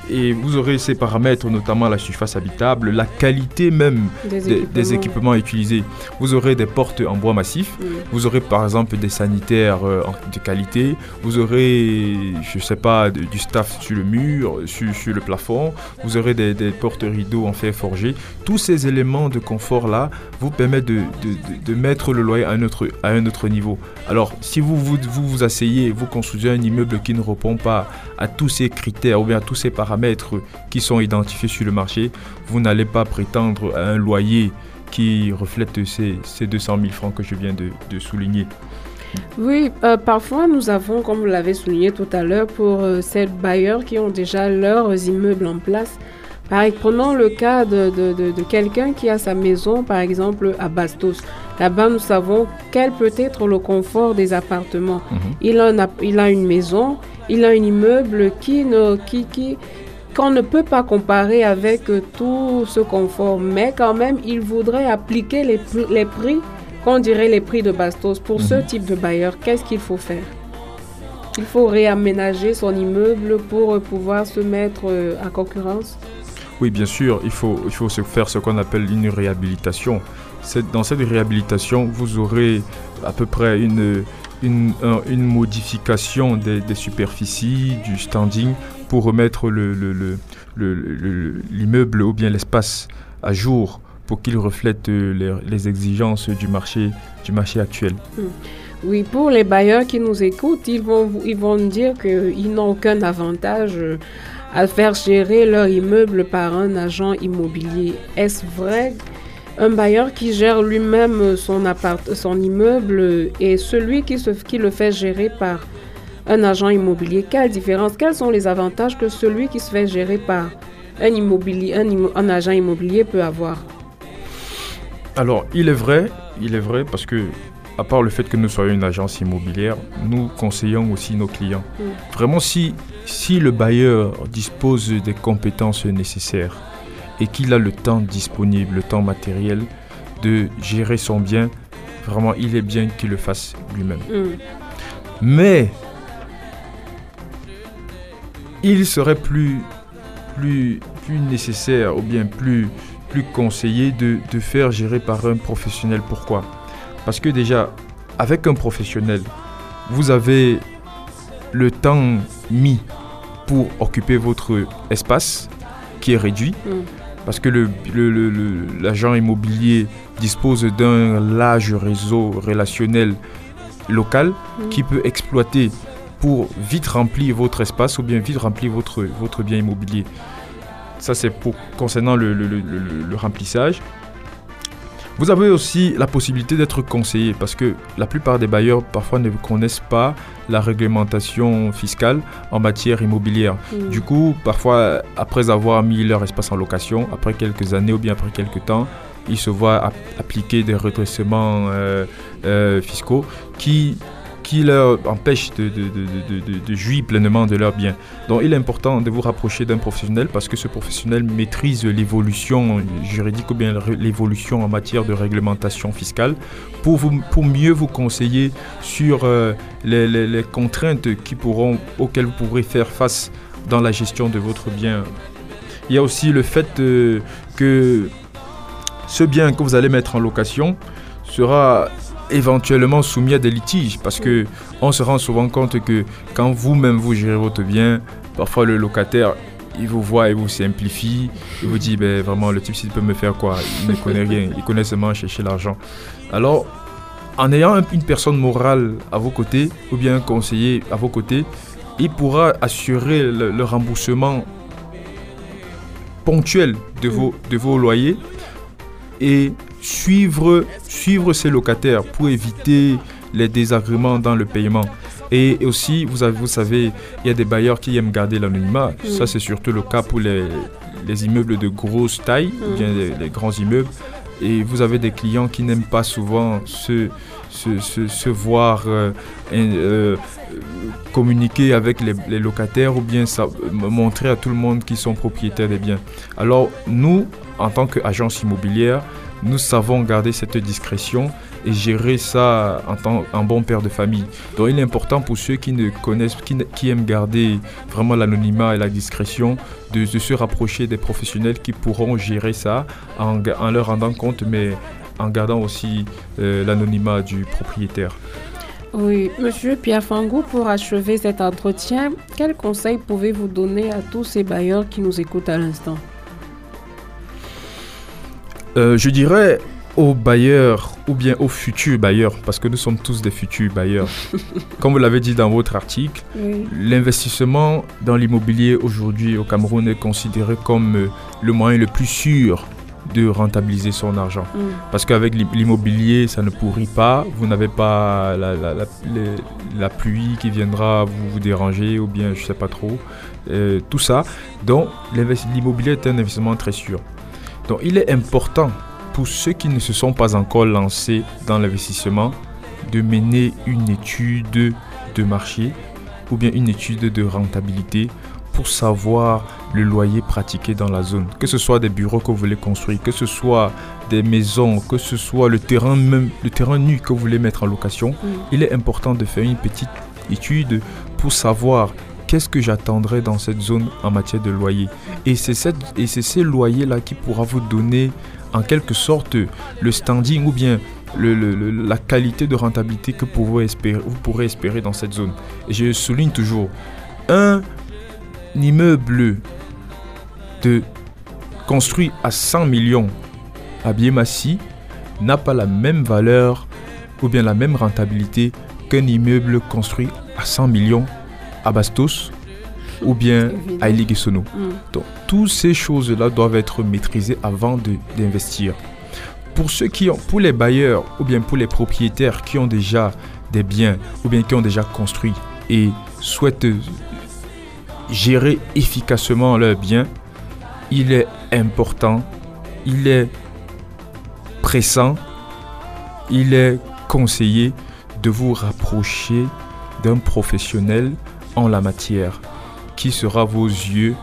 Et vous aurez ces paramètres, notamment la surface habitable, la qualité même Des des, des équipements utilisés. Vous aurez des portes en bois massif, vous aurez par exemple des sanitaires euh, de qualité, vous aurez, je sais pas, de- du staff sur le mur, sur, sur le plafond, vous aurez des, des portes rideaux en fer forgé. Tous ces éléments de confort-là vous permettent de, de- de- de mettre le loyer à un, autre, à un autre niveau. Alors, si vous vous, vous vous asseyez, vous construisez un immeuble qui ne répond pas à tous ces critères ou bien à tous ces paramètres qui sont identifiés sur le marché, vous n'allez pas prétendre à un loyer qui reflète ces, ces 200 000 francs que je viens de, de souligner. Oui, euh, parfois nous avons, comme vous l'avez souligné tout à l'heure, pour euh, ces bailleurs qui ont déjà leurs immeubles en place. Par exemple, prenons le cas de, de- de- de quelqu'un qui a sa maison, par exemple, à Bastos. Là-bas, nous savons quel peut être le confort des appartements. Mhm. Il, en a, il a une maison, il a un immeuble qui ne, qui, qui, qu'on ne peut pas comparer avec euh, tout ce confort, mais quand même, il voudrait appliquer les, les prix, qu'on dirait les prix de Bastos. Pour ce Mhm. type de bailleur, qu'est-ce qu'il faut faire? Il faut réaménager son immeuble pour euh, pouvoir se mettre euh, à concurrence? Oui, bien sûr, il faut, il faut se faire ce qu'on appelle une réhabilitation. Dans cette réhabilitation, vous aurez à peu près une, une, un- une modification des, des superficies, du standing, pour remettre le- le- l'immeuble ou bien l'espace à jour pour qu'il reflète euh, les, exigences du marché, du marché actuel. Oui, pour les bailleurs qui nous écoutent, ils vont, ils vont dire qu'ils n'ont aucun avantage euh, à faire gérer leur immeuble par un agent immobilier. Est-ce vrai? Un bailleur qui gère lui-même son, son immeuble et celui qui, se, qui le fait gérer par un agent immobilier, quelle différence? Quels sont les avantages que celui qui se fait gérer par un, immobilier, un, immo- un agent immobilier peut avoir? Alors, il est vrai, il est vrai parce que, à part le fait que nous soyons une agence immobilière, nous conseillons aussi nos clients. Mm. Vraiment, si, si le bailleur dispose des compétences nécessaires et qu'il a le temps disponible, le temps matériel de gérer son bien, vraiment, il est bien qu'il le fasse lui-même. Hmm. Mais il serait plus, plus, plus nécessaire ou bien plus, plus conseillé de, de faire gérer par un professionnel. Pourquoi? Parce que déjà, avec un professionnel, vous avez le temps mis pour occuper votre espace qui est réduit. Mm. Parce que le- le- le- le- l'agent immobilier dispose d'un large réseau relationnel local Mm. qui peut exploiter pour vite remplir votre espace ou bien vite remplir votre, votre bien immobilier. Ça, c'est pour concernant le, le- le- le- le remplissage. Vous avez aussi la possibilité d'être conseillé parce que la plupart des bailleurs parfois ne connaissent pas la réglementation fiscale en matière immobilière. Mm. Du coup, parfois, après avoir mis leur espace en location, après quelques années ou bien après quelques temps, ils se voient ap- appliquer des redressements euh, euh, fiscaux qui, qui leur empêchent de, de- de- de- jouir pleinement de leurs biens. Donc, il est important de vous rapprocher d'un professionnel parce que ce professionnel maîtrise l'évolution juridique ou bien l'évolution en matière de réglementation fiscale pour, vous, pour mieux vous conseiller sur euh, les contraintes qui pourront, auxquelles vous pourrez faire face dans la gestion de votre bien. Il y a aussi le fait euh, que ce bien que vous allez mettre en location sera éventuellement soumis à des litiges parce que on se rend souvent compte que quand vous-même vous gérez votre bien, parfois le locataire il vous voit et vous simplifie, il vous dit ben vraiment le type s'il peut me faire quoi, il ne connaît rien, il connaît seulement chercher l'argent. Alors en ayant un- une personne morale à vos côtés ou bien un conseiller à vos côtés, il pourra assurer le, le remboursement ponctuel de vos, de vos loyers et suivre, suivre ces locataires pour éviter les désagréments dans le paiement. Et aussi, vous, avez, vous savez, il y a des bailleurs qui aiment garder l'anonymat. Mm. Ça, c'est surtout le cas pour les, les immeubles de grosse taille, ou Mm. bien les, les grands immeubles. Et vous avez des clients qui n'aiment pas souvent se, se, se- se voir euh, euh, communiquer avec les, les locataires ou bien ça- montrer à tout le monde qu'ils sont propriétaires des biens. Alors, nous, en tant qu'agence immobilière, nous savons garder cette discrétion et gérer ça en tant un bon père de famille. Donc il est important pour ceux qui ne connaissent, qui, aiment garder vraiment l'anonymat et la discrétion, de, se rapprocher des professionnels qui pourront gérer ça en, leur rendant compte, mais en gardant aussi euh, l'anonymat du propriétaire. Oui, Monsieur Pierre Fangou, pour achever cet entretien, quels conseils pouvez-vous donner à tous ces bailleurs qui nous écoutent à l'instant? Euh, je dirais aux bailleurs ou bien aux futurs bailleurs, parce que nous sommes tous des futurs bailleurs. Comme vous l'avez dit dans votre article, Oui. l'investissement dans l'immobilier aujourd'hui au Cameroun est considéré comme euh, le moyen le plus sûr de rentabiliser son argent. Mm. Parce qu'avec l'im- l'immobilier, ça ne pourrit pas. Vous n'avez pas la, la- la- les- la pluie qui viendra vous, vous déranger ou bien je sais pas trop. Euh, tout ça. Donc l'immobilier est un investissement très sûr. Donc il est important pour ceux qui ne se sont pas encore lancés dans l'investissement de mener une étude de marché ou bien une étude de rentabilité pour savoir le loyer pratiqué dans la zone. Que ce soit des bureaux que vous voulez construire, que ce soit des maisons, que ce soit le terrain même, le terrain nu que vous voulez mettre en location, il est important de faire une petite étude pour savoir qu'est-ce que j'attendrai dans cette zone en matière de loyer. Et c'est ces loyers-là qui pourra vous donner en quelque sorte le standing ou bien la qualité de rentabilité que vous, pourrez espérer dans cette zone. Je souligne toujours, un immeuble construit à 100 millions à Biémassi n'a pas la même valeur ou bien la même rentabilité qu'un immeuble construit à 100 millions à Bastos ou bien à Iligisono. Mm. Donc, toutes ces choses-là doivent être maîtrisées avant d'investir. Pour ceux qui ont, pour les bailleurs ou bien pour les propriétaires qui ont déjà des biens ou bien qui ont déjà construit et souhaitent gérer efficacement leurs biens, il est important, il est pressant, il est conseillé de vous rapprocher d'un professionnel en la matière qui sera vos yeux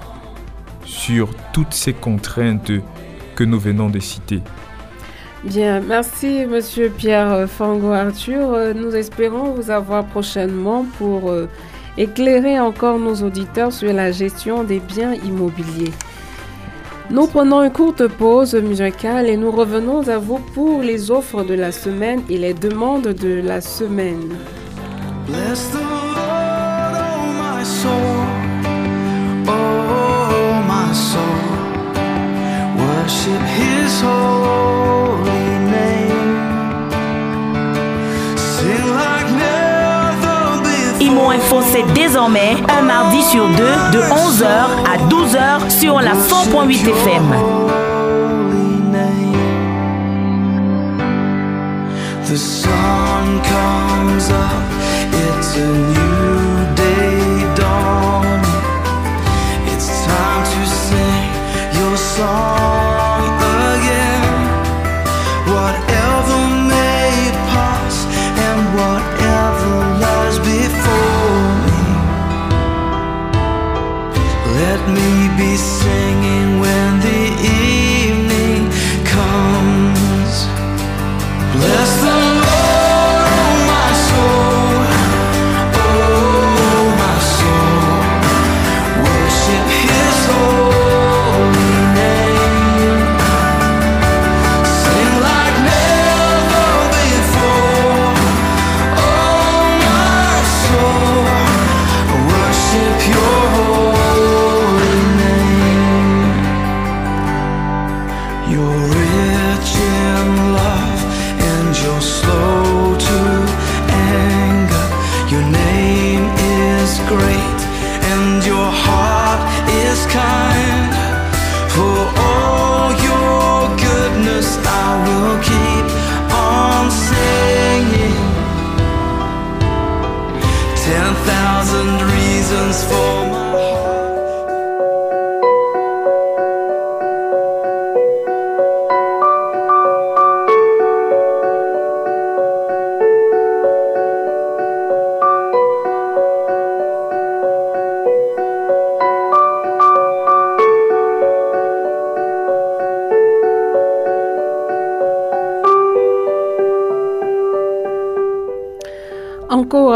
sur toutes ces contraintes que nous venons de citer. Bien, merci Monsieur Pierre Fango Arthur. Euh, Nous espérons vous avoir prochainement pour euh, éclairer encore nos auditeurs sur la gestion des biens immobiliers. Nous prenons une courte pause musicale et nous revenons à vous pour les offres de la semaine et les demandes de la semaine. Soul, oh my soul. Worship His holy name. Sing like never before. Imo Info, c'est désormais un mardi sur deux de 11h à 12h sur la 100.8 FM. The sun comes up, it's a new song again. Whatever may pass and whatever lies before me. Let me be singing when the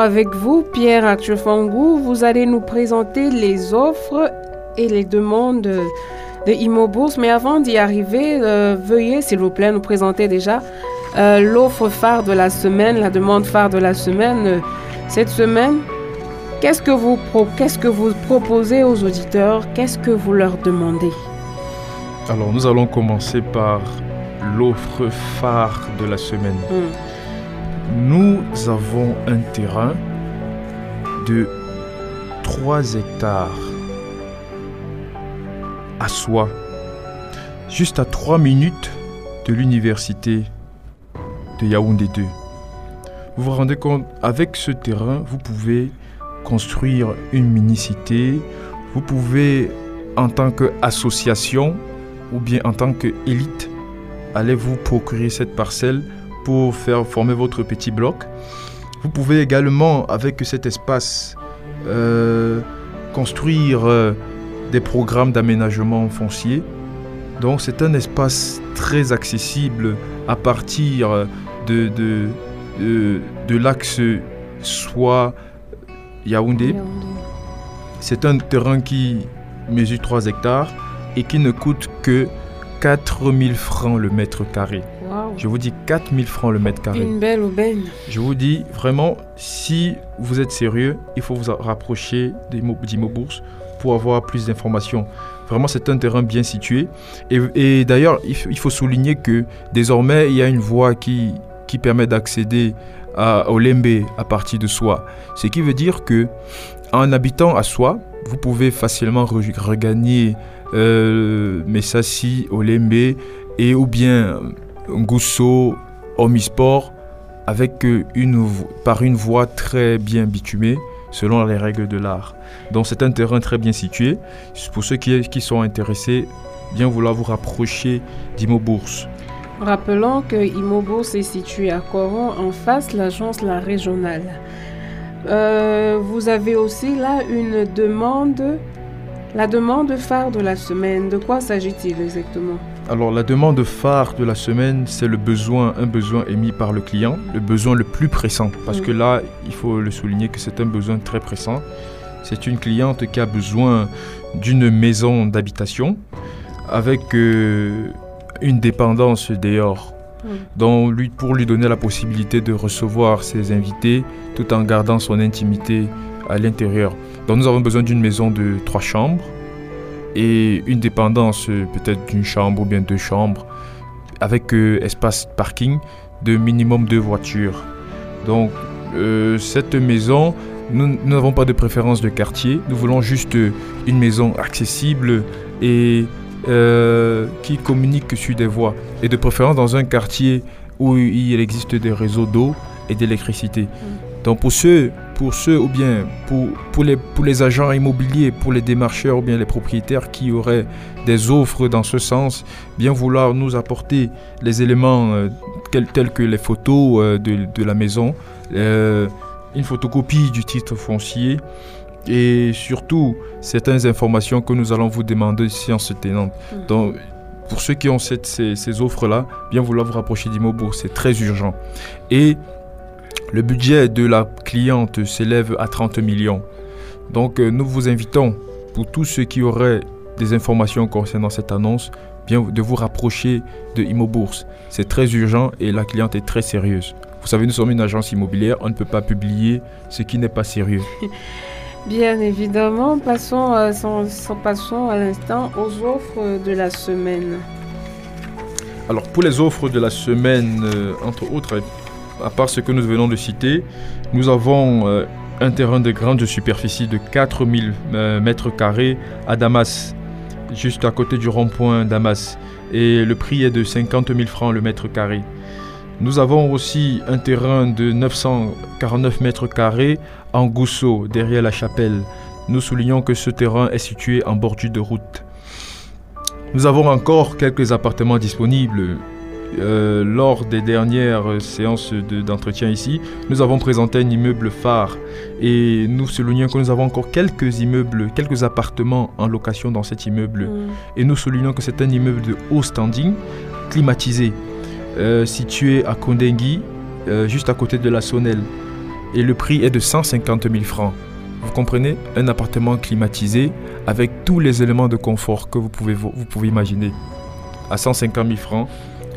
avec vous, Pierre Akchefangou, vous allez nous présenter les offres et les demandes de Imobourse. Mais avant d'y arriver, euh, veuillez, s'il vous plaît, nous présenter déjà euh, l'offre phare de la semaine, la demande phare de la semaine. Euh, Cette semaine, qu'est-ce que vous, pro- qu'est-ce que vous proposez aux auditeurs? Qu'est-ce que vous leur demandez? Alors, nous allons commencer par l'offre phare de la semaine. Hmm. Nous avons un terrain de 3 hectares à soi, juste à 3 minutes de l'université de Yaoundé 2. Vous vous rendez compte, avec ce terrain, vous pouvez construire une mini-cité, vous pouvez, en tant qu'association ou bien en tant qu'élite, aller vous procurer cette parcelle pour faire former votre petit bloc. Vous pouvez également, avec cet espace, euh, construire euh, des programmes d'aménagement foncier. Donc c'est un espace très accessible à partir de, de, de, de l'axe soit Yaoundé. C'est un terrain qui mesure 3 hectares et qui ne coûte que 4000 francs le mètre carré. Je vous dis 4000 francs le mètre carré. Une belle aubaine. Je vous dis vraiment, si vous êtes sérieux, il faut vous rapprocher d'Imo d'Imo Bourse pour avoir plus d'informations. Vraiment, c'est un terrain bien situé. Et, et d'ailleurs, il, faut souligner que désormais, il y a une voie qui, qui permet d'accéder à, au Lembe à partir de Soi. Ce qui veut dire que en habitant à Soi, vous pouvez facilement re- regagner euh, Messassi, Olembe et ou bien Ngusso, Omisport avec euh, une, par une voie très bien bitumée selon les règles de l'art. Donc c'est un terrain très bien situé. Pour ceux qui, sont intéressés, bien vouloir vous rapprocher d'Imo Bourse. Rappelons que Imobourse est situé à Coron, en face l'agence La Régionale. Euh, vous avez aussi là une demande, la demande phare de la semaine. De quoi s'agit-il exactement? Alors la demande phare de la semaine, c'est le besoin, un besoin émis par le client, le besoin le plus pressant. Parce Mm. que là, il faut le souligner que c'est un besoin très pressant. C'est une cliente qui a besoin d'une maison d'habitation avec euh, une dépendance dehors. Mm. Donc lui, pour lui donner la possibilité de recevoir ses invités tout en gardant son intimité à l'intérieur. Donc nous avons besoin d'une maison de trois chambres et une dépendance euh, peut-être d'une chambre ou bien deux chambres avec euh, espace parking de minimum deux voitures. Donc euh, cette maison, nous n'avons pas de préférence de quartier, nous voulons juste une maison accessible et euh, qui communique sur des voies et de préférence dans un quartier où il existe des réseaux d'eau et d'électricité. Donc pour ceux, pour ceux ou bien pour, pour, les, pour les agents immobiliers, pour les démarcheurs ou bien les propriétaires qui auraient des offres dans ce sens, bien vouloir nous apporter les éléments euh, tels, tels que les photos euh, de, de la maison, euh, une photocopie du titre foncier et surtout certaines informations que nous allons vous demander séance tenante. Mhm. Donc pour ceux qui ont cette- ces, ces offres-là, bien vouloir vous rapprocher d'Imobourg, c'est très urgent. Et le budget de la cliente s'élève à 30 millions. Donc euh, nous vous invitons, pour tous ceux qui auraient des informations concernant cette annonce, bien de vous rapprocher de Imobourse. C'est très urgent et la cliente est très sérieuse. Vous savez, nous sommes une agence immobilière, on ne peut pas publier ce qui n'est pas sérieux. Bien évidemment, passons, euh, sans- sans- passons à l'instant aux offres de la semaine. Alors pour les offres de la semaine, euh, entre autres, à part ce que nous venons de citer, nous avons euh, un terrain de grande superficie de 4000 euh, mètres carrés à Damas, juste à côté du rond-point Damas. Et le prix est de 50 000 francs le mètre carré. Nous avons aussi un terrain de 949 mètres carrés en Gousseau, derrière la chapelle. Nous soulignons que ce terrain est situé en bordure de route. Nous avons encore quelques appartements disponibles. Euh, lors des dernières séances de- d'entretien ici, nous avons présenté un immeuble phare et nous soulignons que nous avons encore quelques immeubles, quelques appartements en location dans cet immeuble. Mm. Et nous soulignons que c'est un immeuble de haut standing, climatisé, euh, situé à Kondengui, euh, juste à côté de la Sonnelle. et le prix est de 150 000 francs. Vous comprenez? Un appartement climatisé avec tous les éléments de confort que vous pouvez, vous pouvez imaginer. À 150 000 francs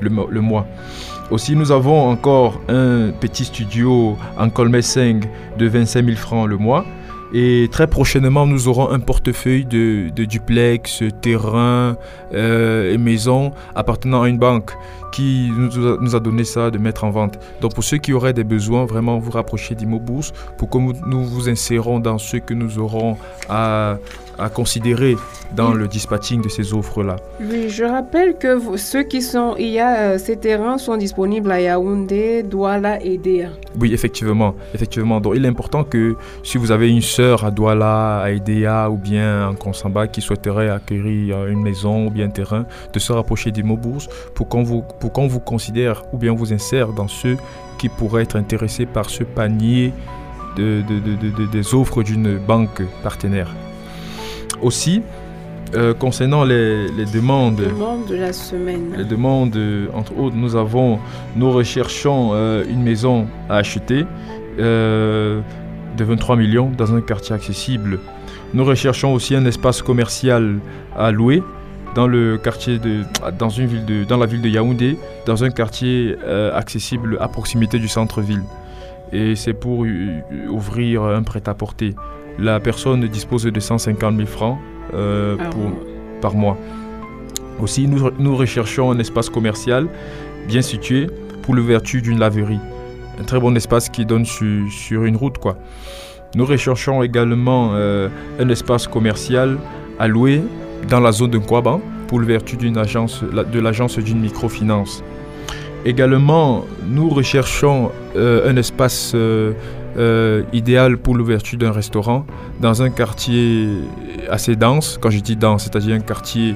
le, mo- le mois. Aussi, nous avons encore un petit studio en Colmès 5 de 25 000 francs le mois. Et très prochainement, nous aurons un portefeuille de, duplex, terrain euh, et maisons appartenant à une banque qui nous a, nous a donné ça de mettre en vente. Donc pour ceux qui auraient des besoins, vraiment vous rapprocher d'Immobourse pour que nous, vous insérons dans ce que nous aurons à, à considérer dans le dispatching de ces offres-là. Oui, je rappelle que vous- ceux qui sont, il y a, euh, ces terrains sont disponibles à Yaoundé, Douala et Déa. Oui, effectivement, effectivement. Donc, il est important que si vous avez une sœur à Douala, à Edea ou bien en Konsamba qui souhaiterait acquérir une maison ou bien un terrain, de se rapprocher d'Immobourse pour qu'on vous, pour qu'on vous considère ou bien vous insère dans ceux qui pourraient être intéressés par ce panier de, de- de- de- de- des offres d'une banque partenaire. Aussi, euh, concernant les, les demandes Demande de la semaine. les demandes, entre autres, nous avons, nous recherchons euh, une maison à acheter euh, de 23 millions dans un quartier accessible. Nous recherchons aussi un espace commercial à louer dans le quartier de, dans une ville de, dans la ville de Yaoundé, dans un quartier euh, accessible à proximité du centre-ville. Et c'est pour ouvrir un prêt-à-porter. La personne dispose de 150 000 francs euh, pour, mois. par mois. Aussi, nous, nous recherchons un espace commercial bien situé pour l'ouverture d'une laverie. Un très bon espace qui donne su- sur une route. quoi. Nous recherchons également euh, un espace commercial à louer dans la zone de Kouaban pour l'ouverture agence, de l'agence d'une microfinance. Également, nous recherchons euh, un espace euh, euh, idéal pour l'ouverture d'un restaurant dans un quartier assez dense. Quand je dis dense, c'est-à-dire un quartier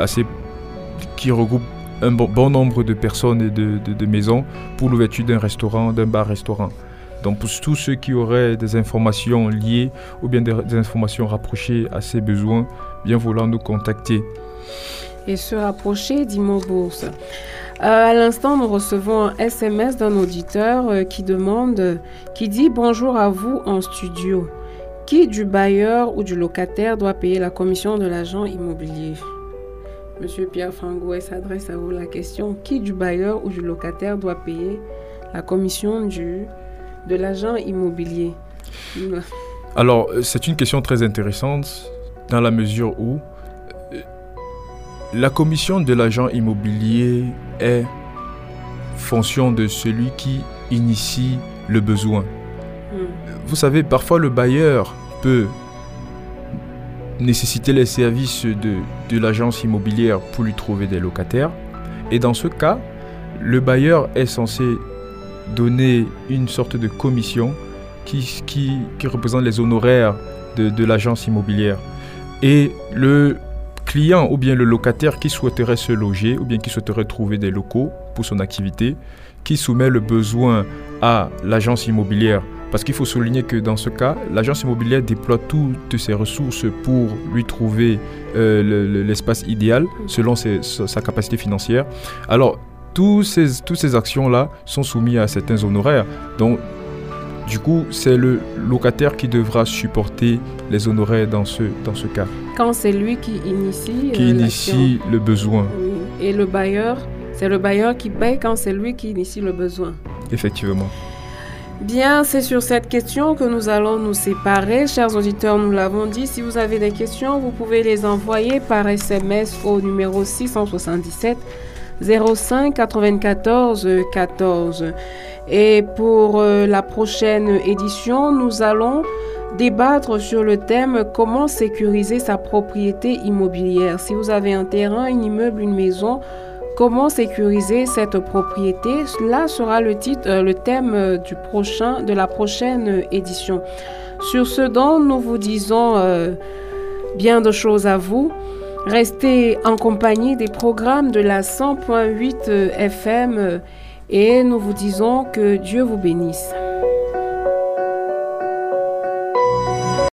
assez qui regroupe un bon, nombre de personnes et de, maisons pour l'ouverture d'un restaurant, d'un bar-restaurant. Donc pour tous ceux qui auraient des informations liées ou bien des informations rapprochées à ces besoins, bien vouloir nous contacter. et se rapprocher d'Imo Bourse. Euh, à l'instant, nous recevons un SMS d'un auditeur euh, qui demande, qui dit bonjour à vous en studio. Qui du bailleur ou du locataire doit payer la commission de l'agent immobilier? Monsieur Pierre Frangouet s'adresse à vous la question. Qui du bailleur ou du locataire doit payer la commission du, de l'agent immobilier? Alors, euh, c'est une question très intéressante dans la mesure où euh, la commission de l'agent immobilier est fonction de celui qui initie le besoin. Hmm. Vous savez, parfois le bailleur peut nécessiter les services de, de l'agence immobilière pour lui trouver des locataires. Et dans ce cas, le bailleur est censé donner une sorte de commission qui, qui, qui représente les honoraires de, de l'agence immobilière. Et le client ou bien le locataire qui souhaiterait se loger ou bien qui souhaiterait trouver des locaux pour son activité, qui soumet le besoin à l'agence immobilière. Parce qu'il faut souligner que dans ce cas, l'agence immobilière déploie toutes ses ressources pour lui trouver euh, le- le- l'espace idéal selon sa capacité financière. Alors, ces, toutes ces actions-là sont soumises à certains honoraires. Donc, du coup, c'est le locataire qui devra supporter les honoraires dans ce, dans ce cas, Quand c'est lui qui initie, qui euh, initie le besoin. Oui. Et le bailleur, c'est le bailleur qui paye quand c'est lui qui initie le besoin. effectivement. Bien, c'est sur cette question que nous allons nous séparer. Chers auditeurs, nous l'avons dit, si vous avez des questions, vous pouvez les envoyer par SMS au numéro 677 05 94 14. Et pour euh, la prochaine édition, nous allons débattre sur le thème comment sécuriser sa propriété immobilière. Si vous avez un terrain, un immeuble, une maison, Comment sécuriser cette propriété? Là sera le titre, euh, le thème euh, du prochain, de la prochaine édition. Sur ce dont nous vous disons bien de choses à vous. Restez en compagnie des programmes de la 100.8 euh, FM et nous vous disons que Dieu vous bénisse.